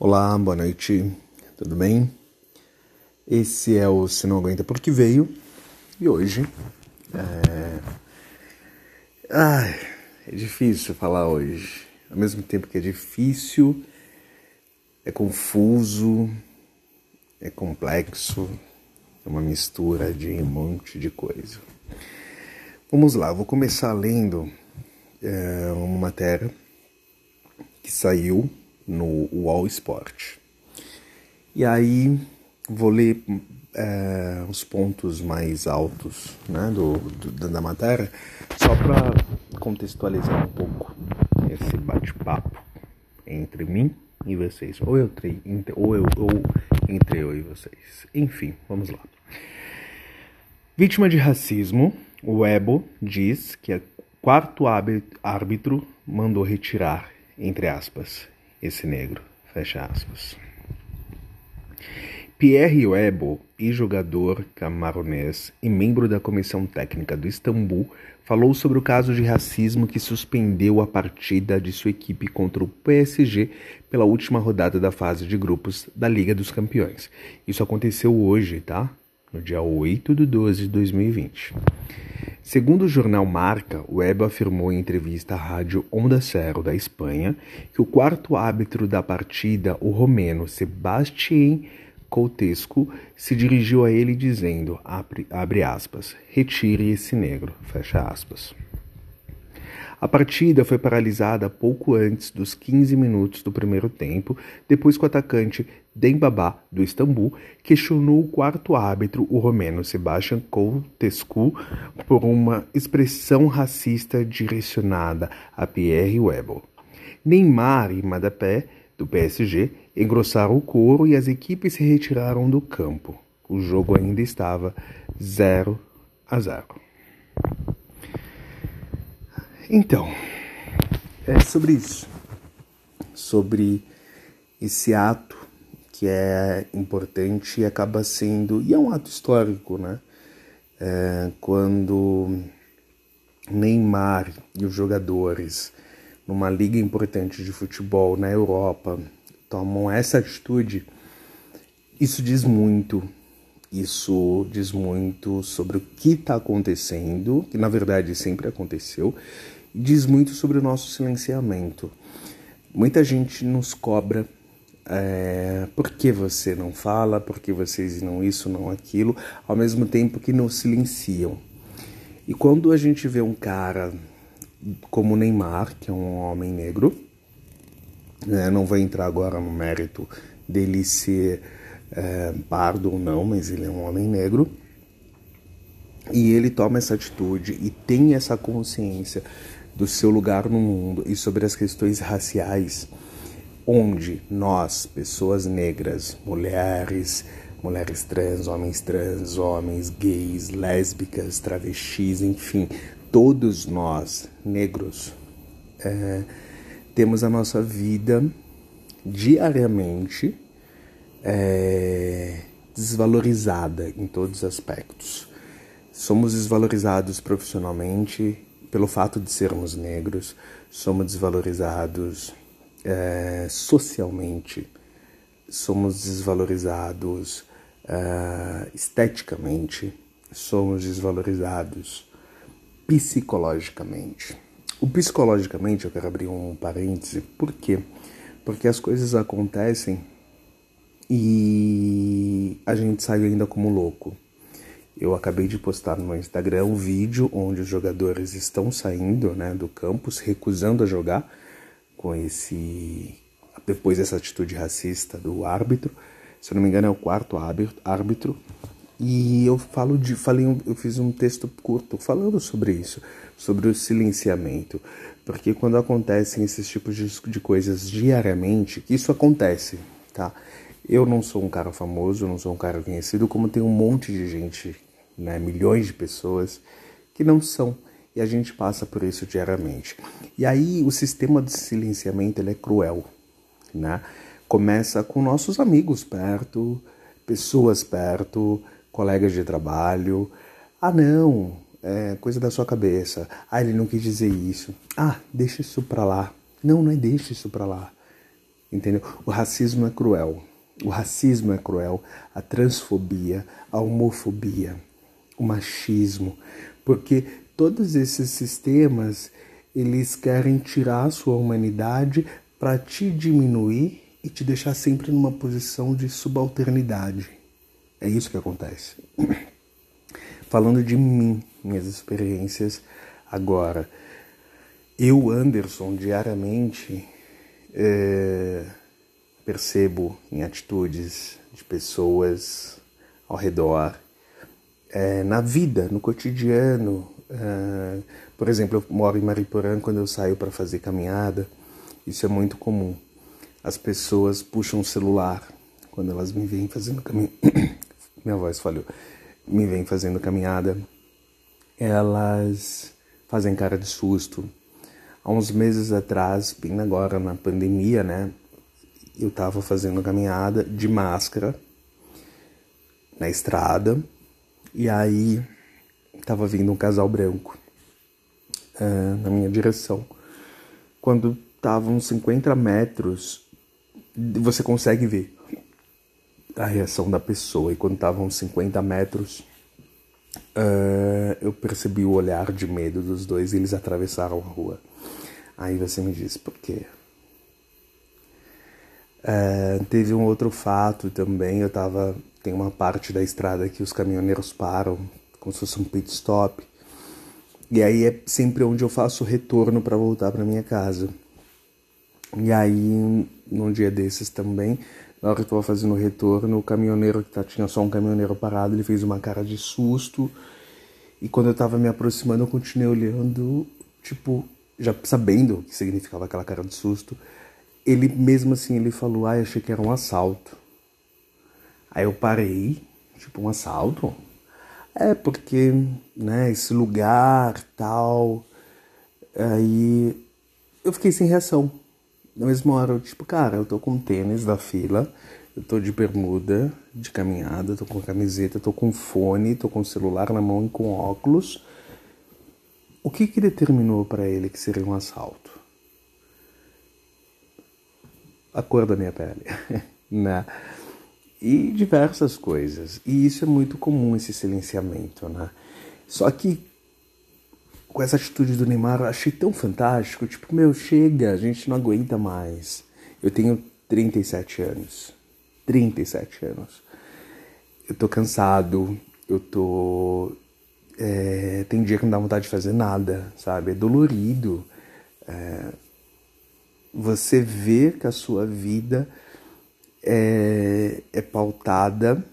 Olá, boa noite, tudo bem? Esse é o Se Não Aguenta Porque Veio e hoje é. Ai, é difícil falar hoje. Ao mesmo tempo que é difícil, é confuso, é complexo, é uma mistura de um monte de coisa. Vamos lá, vou começar lendo é, uma matéria que saiu no UOL Sport. E aí vou ler é, os pontos mais altos né, do, do da matéria, só para contextualizar um pouco esse bate-papo entre mim e vocês, ou eu, ou eu ou entre eu e vocês. Enfim, vamos lá. Vítima de racismo, o Ebo diz que o quarto árbitro mandou retirar, entre aspas, esse negro. Fecha aspas. Pierre Webo, ex-jogador camaronês e membro da comissão técnica do Istambul, falou sobre o caso de racismo que suspendeu a partida de sua equipe contra o PSG pela última rodada da fase de grupos da Liga dos Campeões. Isso aconteceu hoje, tá? No dia 8 de 12 de 2020. Segundo o jornal Marca, Webb afirmou em entrevista à rádio Onda Cero da Espanha que o quarto árbitro da partida, o romeno Sebastián Coutescu, se dirigiu a ele dizendo, abre, abre aspas, retire esse negro, fecha aspas. A partida foi paralisada pouco antes dos 15 minutos do primeiro tempo, depois que o atacante Dembaba, do Istambul, questionou o quarto árbitro, o romeno Sebastian Coutescu, por uma expressão racista direcionada a Pierre Webel. Neymar e Madapé, do PSG, engrossaram o coro e as equipes se retiraram do campo. O jogo ainda estava 0 a 0. Então, é sobre isso. Sobre esse ato que é importante e acaba sendo. E é um ato histórico, né? É, quando Neymar e os jogadores, numa liga importante de futebol na Europa, tomam essa atitude, isso diz muito isso diz muito sobre o que está acontecendo, que na verdade sempre aconteceu, diz muito sobre o nosso silenciamento. Muita gente nos cobra é, por que você não fala, por que vocês não isso, não aquilo, ao mesmo tempo que nos silenciam. E quando a gente vê um cara como Neymar, que é um homem negro, né, não vou entrar agora no mérito dele ser é, pardo ou não, mas ele é um homem negro, e ele toma essa atitude e tem essa consciência do seu lugar no mundo e sobre as questões raciais, onde nós, pessoas negras, mulheres, mulheres trans, homens trans, homens gays, lésbicas, travestis, enfim, todos nós, negros, é, temos a nossa vida diariamente é, desvalorizada em todos os aspectos. Somos desvalorizados profissionalmente, pelo fato de sermos negros, somos desvalorizados é, socialmente, somos desvalorizados é, esteticamente, somos desvalorizados psicologicamente. O psicologicamente, eu quero abrir um parêntese, por quê? Porque as coisas acontecem e a gente sai ainda como louco. Eu acabei de postar no meu Instagram um vídeo onde os jogadores estão saindo né, do campus, recusando a jogar com esse. depois dessa atitude racista do árbitro. Se eu não me engano, é o quarto árbitro. E eu falo de. Falei, eu fiz um texto curto falando sobre isso, sobre o silenciamento. Porque quando acontecem esses tipos de, de coisas diariamente, isso acontece, tá? Eu não sou um cara famoso, não sou um cara conhecido, como tem um monte de gente né, milhões de pessoas que não são. E a gente passa por isso diariamente. E aí o sistema de silenciamento ele é cruel. Né? Começa com nossos amigos perto, pessoas perto, colegas de trabalho. Ah, não, é coisa da sua cabeça. Ah, ele não quis dizer isso. Ah, deixa isso pra lá. Não, não é deixa isso pra lá. entendeu? O racismo é cruel. O racismo é cruel, a transfobia, a homofobia, o machismo, porque todos esses sistemas eles querem tirar a sua humanidade para te diminuir e te deixar sempre numa posição de subalternidade. É isso que acontece. Falando de mim, minhas experiências agora, eu, Anderson, diariamente é, percebo em atitudes de pessoas ao redor, é, na vida, no cotidiano. É, por exemplo, eu moro em Mariporã, quando eu saio para fazer caminhada, isso é muito comum. As pessoas puxam o celular quando elas me veem fazendo caminhada. Minha voz falhou. Me vêm fazendo caminhada. Elas fazem cara de susto. Há uns meses atrás, bem agora na pandemia, né? Eu tava fazendo caminhada de máscara na estrada e aí tava vindo um casal branco uh, na minha direção. Quando estavam 50 metros, você consegue ver a reação da pessoa. E quando estavam 50 metros, uh, eu percebi o olhar de medo dos dois e eles atravessaram a rua. Aí você me diz, por quê? Uh, teve um outro fato também, eu tava. Tem uma parte da estrada que os caminhoneiros param, como se fosse um pit stop. E aí é sempre onde eu faço retorno para voltar para minha casa. E aí, num dia desses também, na hora que eu tava fazendo o retorno, o caminhoneiro que tá, tinha só um caminhoneiro parado, ele fez uma cara de susto. E quando eu tava me aproximando, eu continuei olhando, tipo, já sabendo o que significava aquela cara de susto. Ele mesmo assim, ele falou: "Ah, achei que era um assalto". Aí eu parei, tipo, um assalto? É, porque, né, esse lugar, tal. Aí eu fiquei sem reação. Na mesma hora, eu, tipo, cara, eu tô com tênis da fila, eu tô de bermuda, de caminhada, tô com camiseta, tô com fone, tô com celular na mão e com óculos. O que que determinou para ele que seria um assalto? A cor da minha pele, né? E diversas coisas. E isso é muito comum, esse silenciamento, né? Só que com essa atitude do Neymar, achei tão fantástico. Tipo, meu, chega, a gente não aguenta mais. Eu tenho 37 anos. 37 anos. Eu tô cansado, eu tô. É, tem dia que não dá vontade de fazer nada, sabe? É dolorido. É, você vê que a sua vida é, é pautada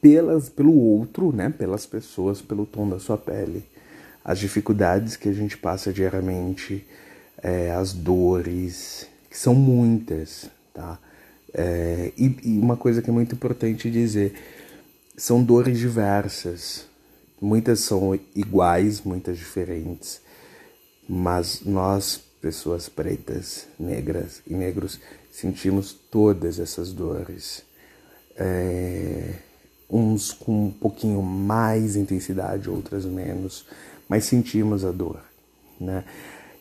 pelas, pelo outro, né? Pelas pessoas, pelo tom da sua pele as dificuldades que a gente passa diariamente, é, as dores, que são muitas, tá? É, e, e, uma coisa que é muito importante dizer, são dores diversas, muitas são iguais, muitas diferentes, mas nós, pessoas pretas, negras e negros, sentimos todas essas dores. É, uns com um pouquinho mais intensidade, outras menos, mas sentimos a dor, né?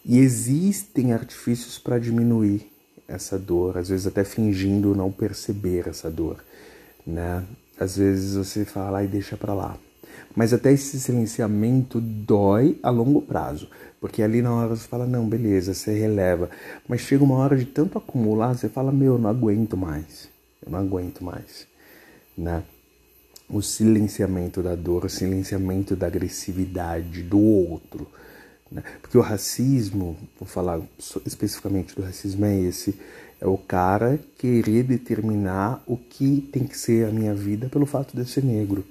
E existem artifícios para diminuir essa dor, às vezes até fingindo não perceber essa dor, né? Às vezes você fala e deixa para lá. Mas até esse silenciamento dói a longo prazo, porque ali na hora você fala, não, beleza, você releva. Mas chega uma hora de tanto acumular, você fala, meu, eu não aguento mais. Eu não aguento mais, né? o silenciamento da dor, o silenciamento da agressividade do outro. Né? Porque o racismo, vou falar especificamente do racismo, é esse: é o cara querer determinar o que tem que ser a minha vida pelo fato de eu ser negro.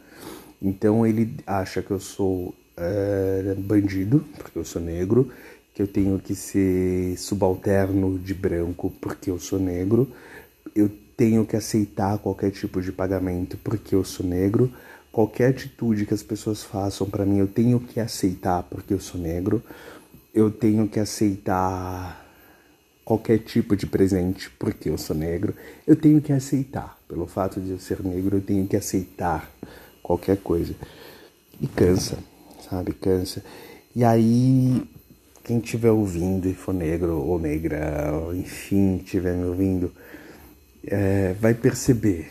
Então ele acha que eu sou é, bandido, porque eu sou negro, que eu tenho que ser subalterno de branco porque eu sou negro, eu tenho que aceitar qualquer tipo de pagamento porque eu sou negro. Qualquer atitude que as pessoas façam para mim, eu tenho que aceitar porque eu sou negro. Eu tenho que aceitar qualquer tipo de presente porque eu sou negro. Eu tenho que aceitar. Pelo fato de eu ser negro, eu tenho que aceitar qualquer coisa. E cansa, sabe? Cansa. E aí quem estiver ouvindo e for negro ou negra, enfim, estiver me ouvindo, é, vai perceber,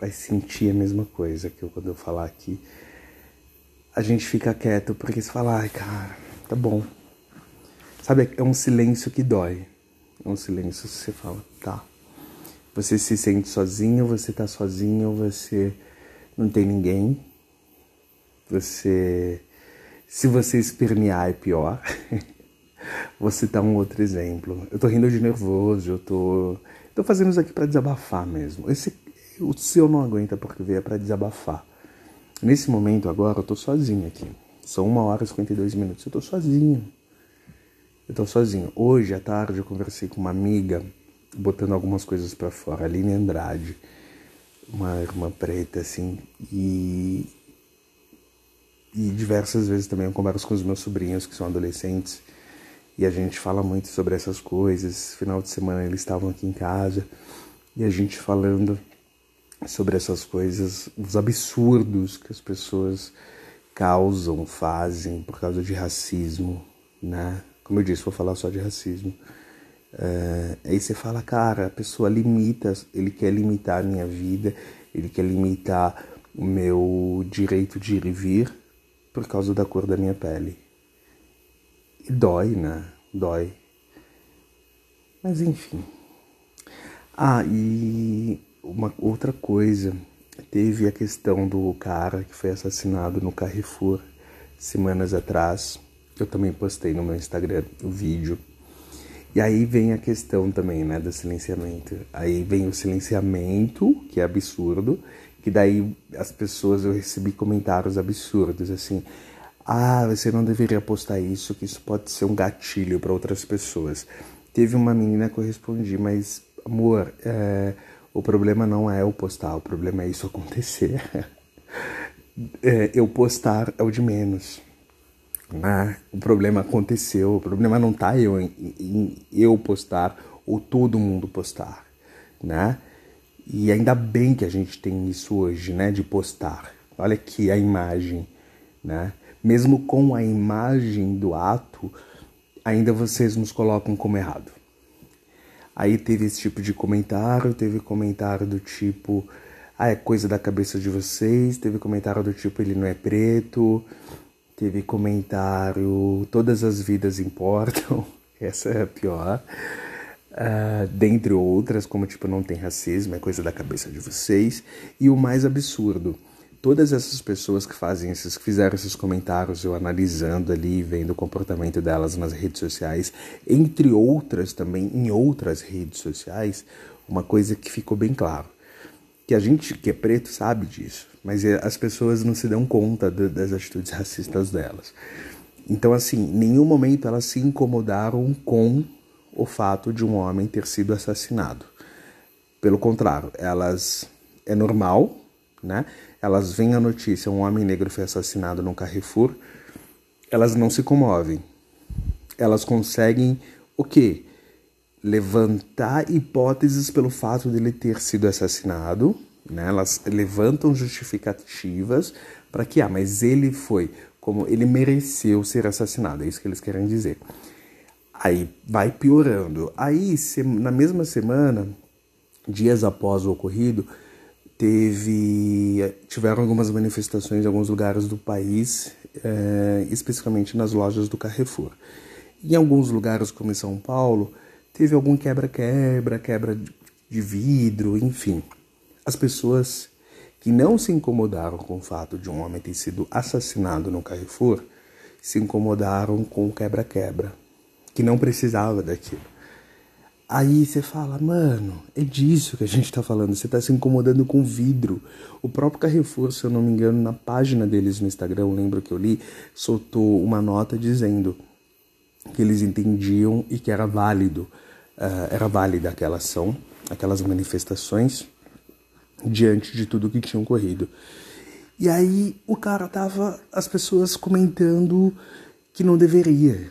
vai sentir a mesma coisa que eu, quando eu falar aqui. A gente fica quieto porque você fala, ai cara, tá bom. Sabe, é um silêncio que dói. É um silêncio que você fala, tá. Você se sente sozinho, você tá sozinho, você não tem ninguém. Você. Se você espernear é pior. Vou citar um outro exemplo. Eu tô rindo de nervoso, eu tô. Tô fazendo isso aqui para desabafar mesmo. Esse, o seu não aguenta porque veio é para desabafar. Nesse momento agora eu tô sozinho aqui. São uma hora e 52 minutos. Eu tô sozinho. Eu tô sozinho. Hoje à tarde eu conversei com uma amiga, botando algumas coisas para fora, Aline Andrade, uma irmã preta, assim, e. E diversas vezes também eu converso com os meus sobrinhos que são adolescentes e a gente fala muito sobre essas coisas. Final de semana eles estavam aqui em casa e a gente falando sobre essas coisas, os absurdos que as pessoas causam, fazem por causa de racismo, né? Como eu disse, vou falar só de racismo. É, aí você fala, cara, a pessoa limita, ele quer limitar a minha vida, ele quer limitar o meu direito de ir e vir por causa da cor da minha pele. E dói, né? Dói. Mas enfim. Ah, e uma outra coisa. Teve a questão do cara que foi assassinado no Carrefour semanas atrás. Eu também postei no meu Instagram o vídeo. E aí vem a questão também, né, do silenciamento. Aí vem o silenciamento, que é absurdo, que daí as pessoas, eu recebi comentários absurdos, assim, ah, você não deveria postar isso, que isso pode ser um gatilho para outras pessoas. Teve uma menina que eu respondi, mas amor, é, o problema não é eu postar, o problema é isso acontecer. é, eu postar é o de menos. Né? O problema aconteceu, o problema não tá eu em, em eu postar ou todo mundo postar, né? E ainda bem que a gente tem isso hoje, né, de postar. Olha aqui a imagem, né? mesmo com a imagem do ato, ainda vocês nos colocam como errado. Aí teve esse tipo de comentário, teve comentário do tipo, ah, é coisa da cabeça de vocês, teve comentário do tipo, ele não é preto, teve comentário, todas as vidas importam, essa é a pior. Uh, dentre outras, como tipo, não tem racismo, é coisa da cabeça de vocês. E o mais absurdo, todas essas pessoas que fazem esses, que fizeram esses comentários, eu analisando ali, vendo o comportamento delas nas redes sociais, entre outras também em outras redes sociais, uma coisa que ficou bem claro, que a gente que é preto sabe disso, mas é, as pessoas não se dão conta das atitudes racistas delas. Então, assim, em nenhum momento elas se incomodaram com o fato de um homem ter sido assassinado. Pelo contrário, elas é normal, né? elas veem a notícia, um homem negro foi assassinado num Carrefour, elas não se comovem. Elas conseguem o quê? Levantar hipóteses pelo fato dele ter sido assassinado, né? Elas levantam justificativas para que, ah, mas ele foi, como ele mereceu ser assassinado, é isso que eles querem dizer. Aí vai piorando. Aí, na mesma semana, dias após o ocorrido, teve tiveram algumas manifestações em alguns lugares do país, é, especificamente nas lojas do Carrefour. Em alguns lugares, como em São Paulo, teve algum quebra-quebra, quebra de vidro, enfim. As pessoas que não se incomodaram com o fato de um homem ter sido assassinado no Carrefour se incomodaram com o quebra-quebra, que não precisava daquilo. Aí você fala, mano, é disso que a gente tá falando. Você tá se incomodando com vidro. O próprio Carrefour, se eu não me engano, na página deles no Instagram, lembro que eu li, soltou uma nota dizendo que eles entendiam e que era válido, uh, era válida aquela ação, aquelas manifestações, diante de tudo que tinha ocorrido. E aí o cara tava, as pessoas comentando que não deveria,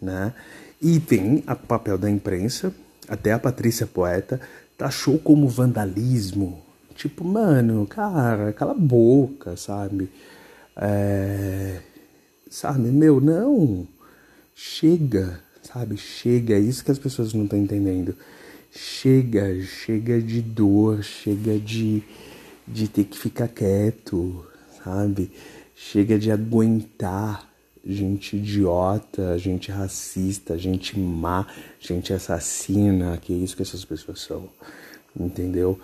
né? E tem o papel da imprensa, até a Patrícia Poeta taxou como vandalismo. Tipo, mano, cara, cala a boca, sabe? É... Sabe, meu, não. chega, sabe? Chega, é isso que as pessoas não estão entendendo. Chega, chega de dor, chega de, de ter que ficar quieto, sabe? Chega de aguentar gente idiota, gente racista, gente má, gente assassina, que é isso que essas pessoas são, entendeu?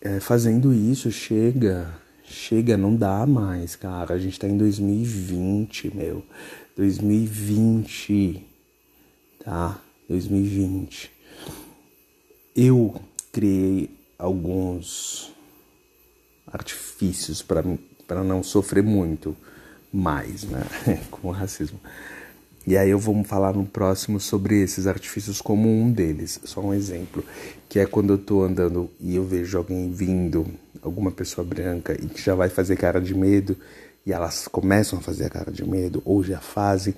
É, fazendo isso, chega, chega, não dá mais, cara. A gente tá em 2020, meu. 2020, tá? 2020. Eu criei alguns artifícios para não sofrer muito mais, né, com o racismo. E aí eu vou falar no próximo sobre esses artifícios como um deles, só um exemplo, que é quando eu tô andando e eu vejo alguém vindo, alguma pessoa branca e que já vai fazer cara de medo e elas começam a fazer a cara de medo ou já fazem,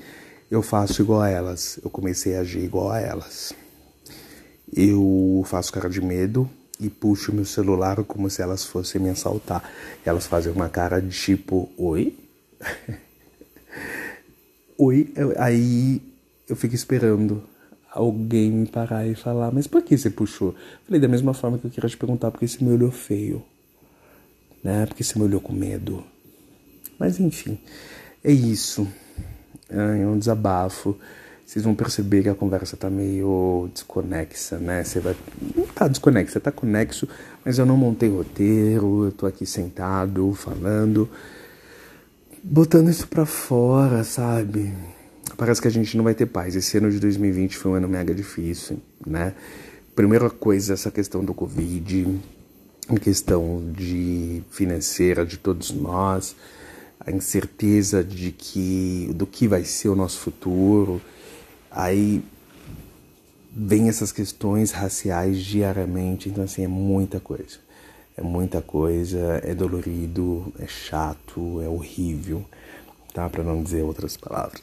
eu faço igual a elas. Eu comecei a agir igual a elas. Eu faço cara de medo e puxo meu celular como se elas fossem me assaltar. Elas fazem uma cara de tipo, oi? Oi, aí eu fico esperando alguém me parar e falar, mas por que você puxou? Falei, da mesma forma que eu queria te perguntar porque você me olhou feio, né? Porque você me olhou com medo. Mas enfim, é isso. É um desabafo. Vocês vão perceber que a conversa tá meio desconexa, né? Você vai. Não tá desconexa, tá conexo, mas eu não montei roteiro, eu tô aqui sentado, falando botando isso para fora, sabe? Parece que a gente não vai ter paz. Esse ano de 2020 foi um ano mega difícil, né? Primeira coisa, essa questão do Covid, questão de financeira de todos nós, a incerteza de que do que vai ser o nosso futuro. Aí vem essas questões raciais diariamente, então assim é muita coisa. É muita coisa, é dolorido, é chato, é horrível, tá? Para não dizer outras palavras.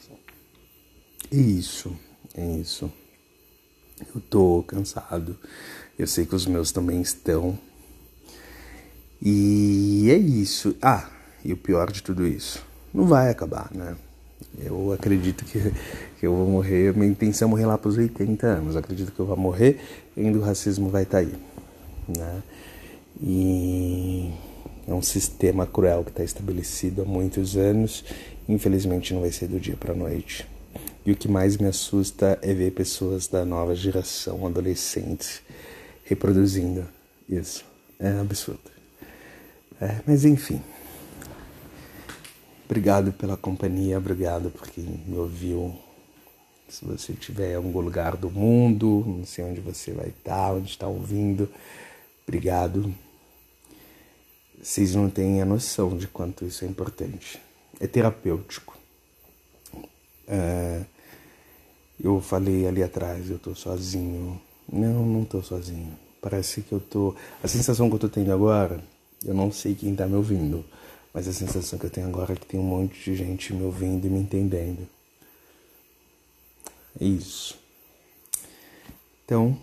É isso, é isso. Eu tô cansado. Eu sei que os meus também estão. E é isso. Ah, e o pior de tudo isso, não vai acabar, né? Eu acredito que, que eu vou morrer. Minha intenção é morrer lá para os 80 anos. Acredito que eu vou morrer e ainda o racismo vai estar tá aí, né? E é um sistema cruel que está estabelecido há muitos anos. Infelizmente não vai ser do dia para a noite. E o que mais me assusta é ver pessoas da nova geração, adolescentes, reproduzindo isso. É absurdo. É, mas enfim. Obrigado pela companhia, obrigado por quem me ouviu. Se você estiver em algum lugar do mundo, não sei onde você vai estar, onde está ouvindo, obrigado. Vocês não têm a noção de quanto isso é importante. É terapêutico. É, eu falei ali atrás, eu tô sozinho. Não, não tô sozinho. Parece que eu tô. A sensação que eu tô tendo agora, eu não sei quem tá me ouvindo, mas a sensação que eu tenho agora é que tem um monte de gente me ouvindo e me entendendo. É isso. Então,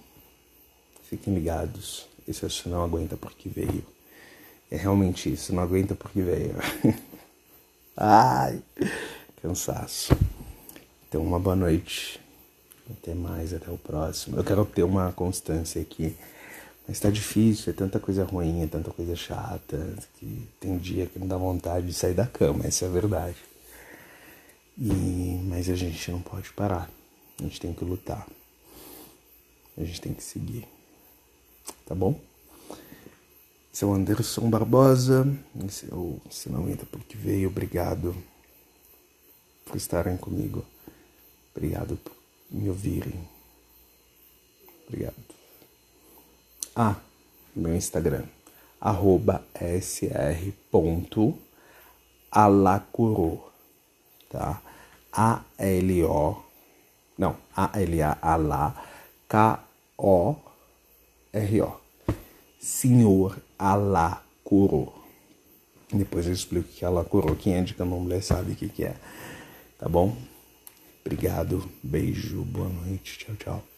fiquem ligados. Esse é não aguenta porque veio. É realmente isso, não aguenta porque veio. Ai, cansaço. Então, uma boa noite. Até mais, até o próximo. Eu quero ter uma constância aqui. Mas tá difícil, é tanta coisa ruim, é tanta coisa chata, que tem dia que não dá vontade de sair da cama, essa é a verdade. E, mas a gente não pode parar. A gente tem que lutar. A gente tem que seguir. Tá bom? Esse é o Anderson Barbosa. Esse é o Sinalmente porque veio. Obrigado por estarem comigo. Obrigado por me ouvirem. Obrigado. Ah, meu Instagram. Arroba sr.alacuro. Tá? A-L-O. Não, A-L-A-A-Lá. K-O-R-O. Senhor Alacuro. Depois eu explico o que é Alacuro. Quem é de Candomblé sabe o que, que é. Tá bom? Obrigado, beijo, boa noite, tchau, tchau.